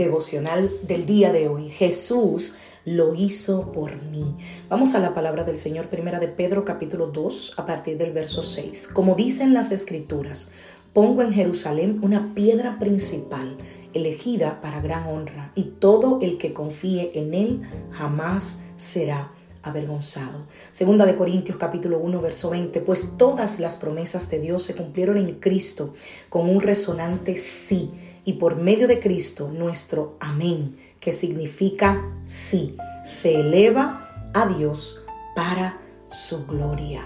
Devocional del día de hoy. Jesús lo hizo por mí. Vamos a la palabra del Señor, primera de Pedro capítulo 2, a partir del verso 6. Como dicen las escrituras, pongo en Jerusalén una piedra principal, elegida para gran honra, y todo el que confíe en él jamás será avergonzado. Segunda de Corintios capítulo 1 verso 20, pues todas las promesas de Dios se cumplieron en Cristo con un resonante sí y por medio de Cristo nuestro amén, que significa sí, se eleva a Dios para su gloria.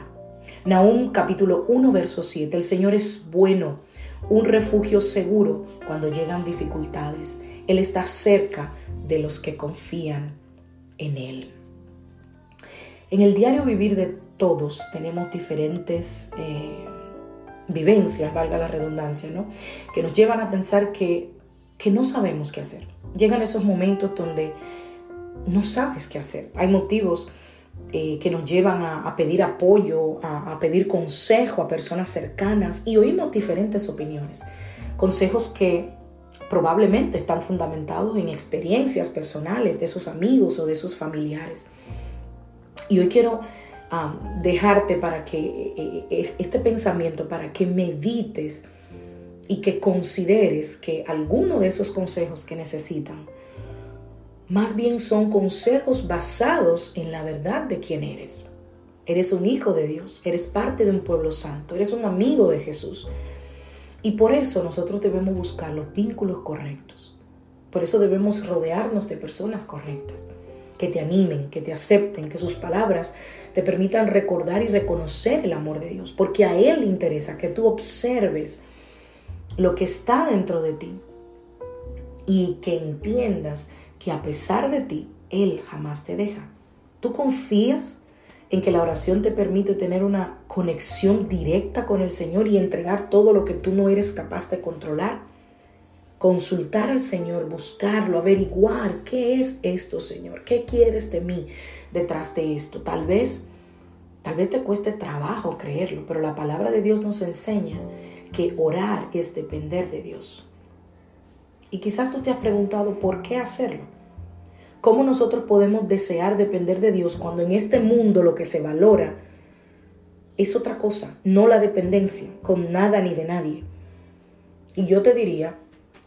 Nahum capítulo 1 verso 7, el Señor es bueno, un refugio seguro cuando llegan dificultades. Él está cerca de los que confían en Él. En el diario vivir de todos tenemos diferentes eh, vivencias, valga la redundancia, ¿no? Que nos llevan a pensar que, que no sabemos qué hacer. Llegan esos momentos donde no sabes qué hacer. Hay motivos eh, que nos llevan a, pedir apoyo, a, a, pedir consejo a personas cercanas y oímos diferentes opiniones. Consejos que probablemente están fundamentados en experiencias personales de esos amigos o de esos familiares. Y hoy quiero dejarte para que eh, eh, este pensamiento, para que medites y que consideres que alguno de esos consejos que necesitan, más bien son consejos basados en la verdad de quién eres. Eres un hijo de Dios, eres parte de un pueblo santo, eres un amigo de Jesús. Y por eso nosotros debemos buscar los vínculos correctos. Por eso debemos rodearnos de personas correctas que te animen, que te acepten, que sus palabras te permitan recordar y reconocer el amor de Dios, porque a Él le interesa que tú observes lo que está dentro de ti y que entiendas que a pesar de ti, Él jamás te deja. ¿Tú confías en que la oración te permite tener una conexión directa con el Señor y entregar todo lo que tú no eres capaz de controlar? Consultar al Señor, buscarlo, averiguar qué es esto, Señor, qué quieres de mí detrás de esto. Tal vez, tal vez te cueste trabajo creerlo, pero la palabra de Dios nos enseña que orar es depender de Dios. Y quizás tú te has preguntado por qué hacerlo. ¿Cómo nosotros podemos desear depender de Dios cuando en este mundo lo que se valora es otra cosa, no la dependencia con nada ni de nadie? Y yo te diría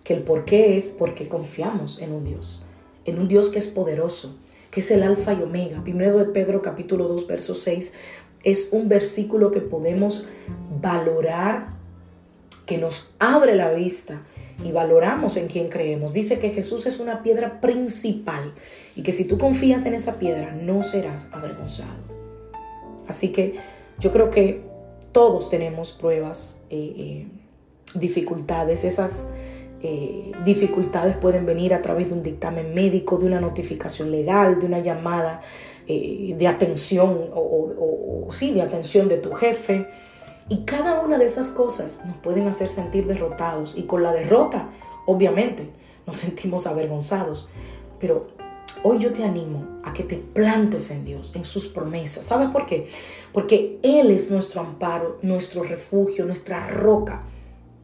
que el por qué es porque confiamos en un Dios, en un Dios que es poderoso, que es el alfa y omega. Primero de Pedro capítulo 2, verso 6 es un versículo que podemos valorar, que nos abre la vista y valoramos en quien creemos. Dice que Jesús es una piedra principal y que si tú confías en esa piedra no serás avergonzado. Así que yo creo que todos tenemos pruebas, eh, eh, dificultades, esas eh, dificultades pueden venir a través de un dictamen médico, de una notificación legal, de una llamada eh, de atención o, o, sí, de atención de tu jefe. Y cada una de esas cosas nos pueden hacer sentir derrotados. Y con la derrota, obviamente, nos sentimos avergonzados. Pero hoy yo te animo a que te plantes en Dios, en sus promesas. ¿Sabes por qué? Porque Él es nuestro amparo, nuestro refugio, nuestra roca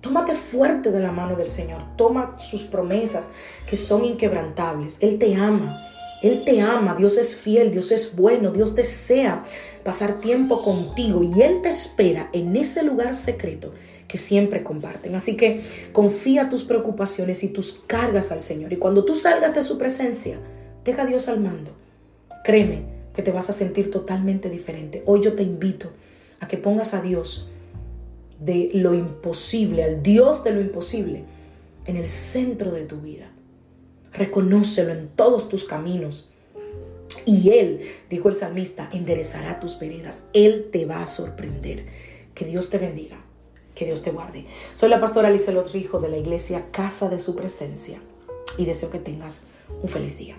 Tómate fuerte de la mano del Señor. Toma sus promesas que son inquebrantables. Él te ama. Él te ama. Dios es fiel. Dios es bueno. Dios desea pasar tiempo contigo y Él te espera en ese lugar secreto que siempre comparten. Así que confía tus preocupaciones y tus cargas al Señor. Y cuando tú salgas de su presencia, deja a Dios al mando. Créeme que te vas a sentir totalmente diferente. Hoy yo te invito a que pongas a Dios de lo imposible, al Dios de lo imposible, en el centro de tu vida. Reconócelo en todos tus caminos. Y Él, dijo el salmista, enderezará tus veredas. Él te va a sorprender. Que Dios te bendiga. Que Dios te guarde. Soy la pastora Lizelot Rijo de la iglesia Casa de Su Presencia y deseo que tengas un feliz día.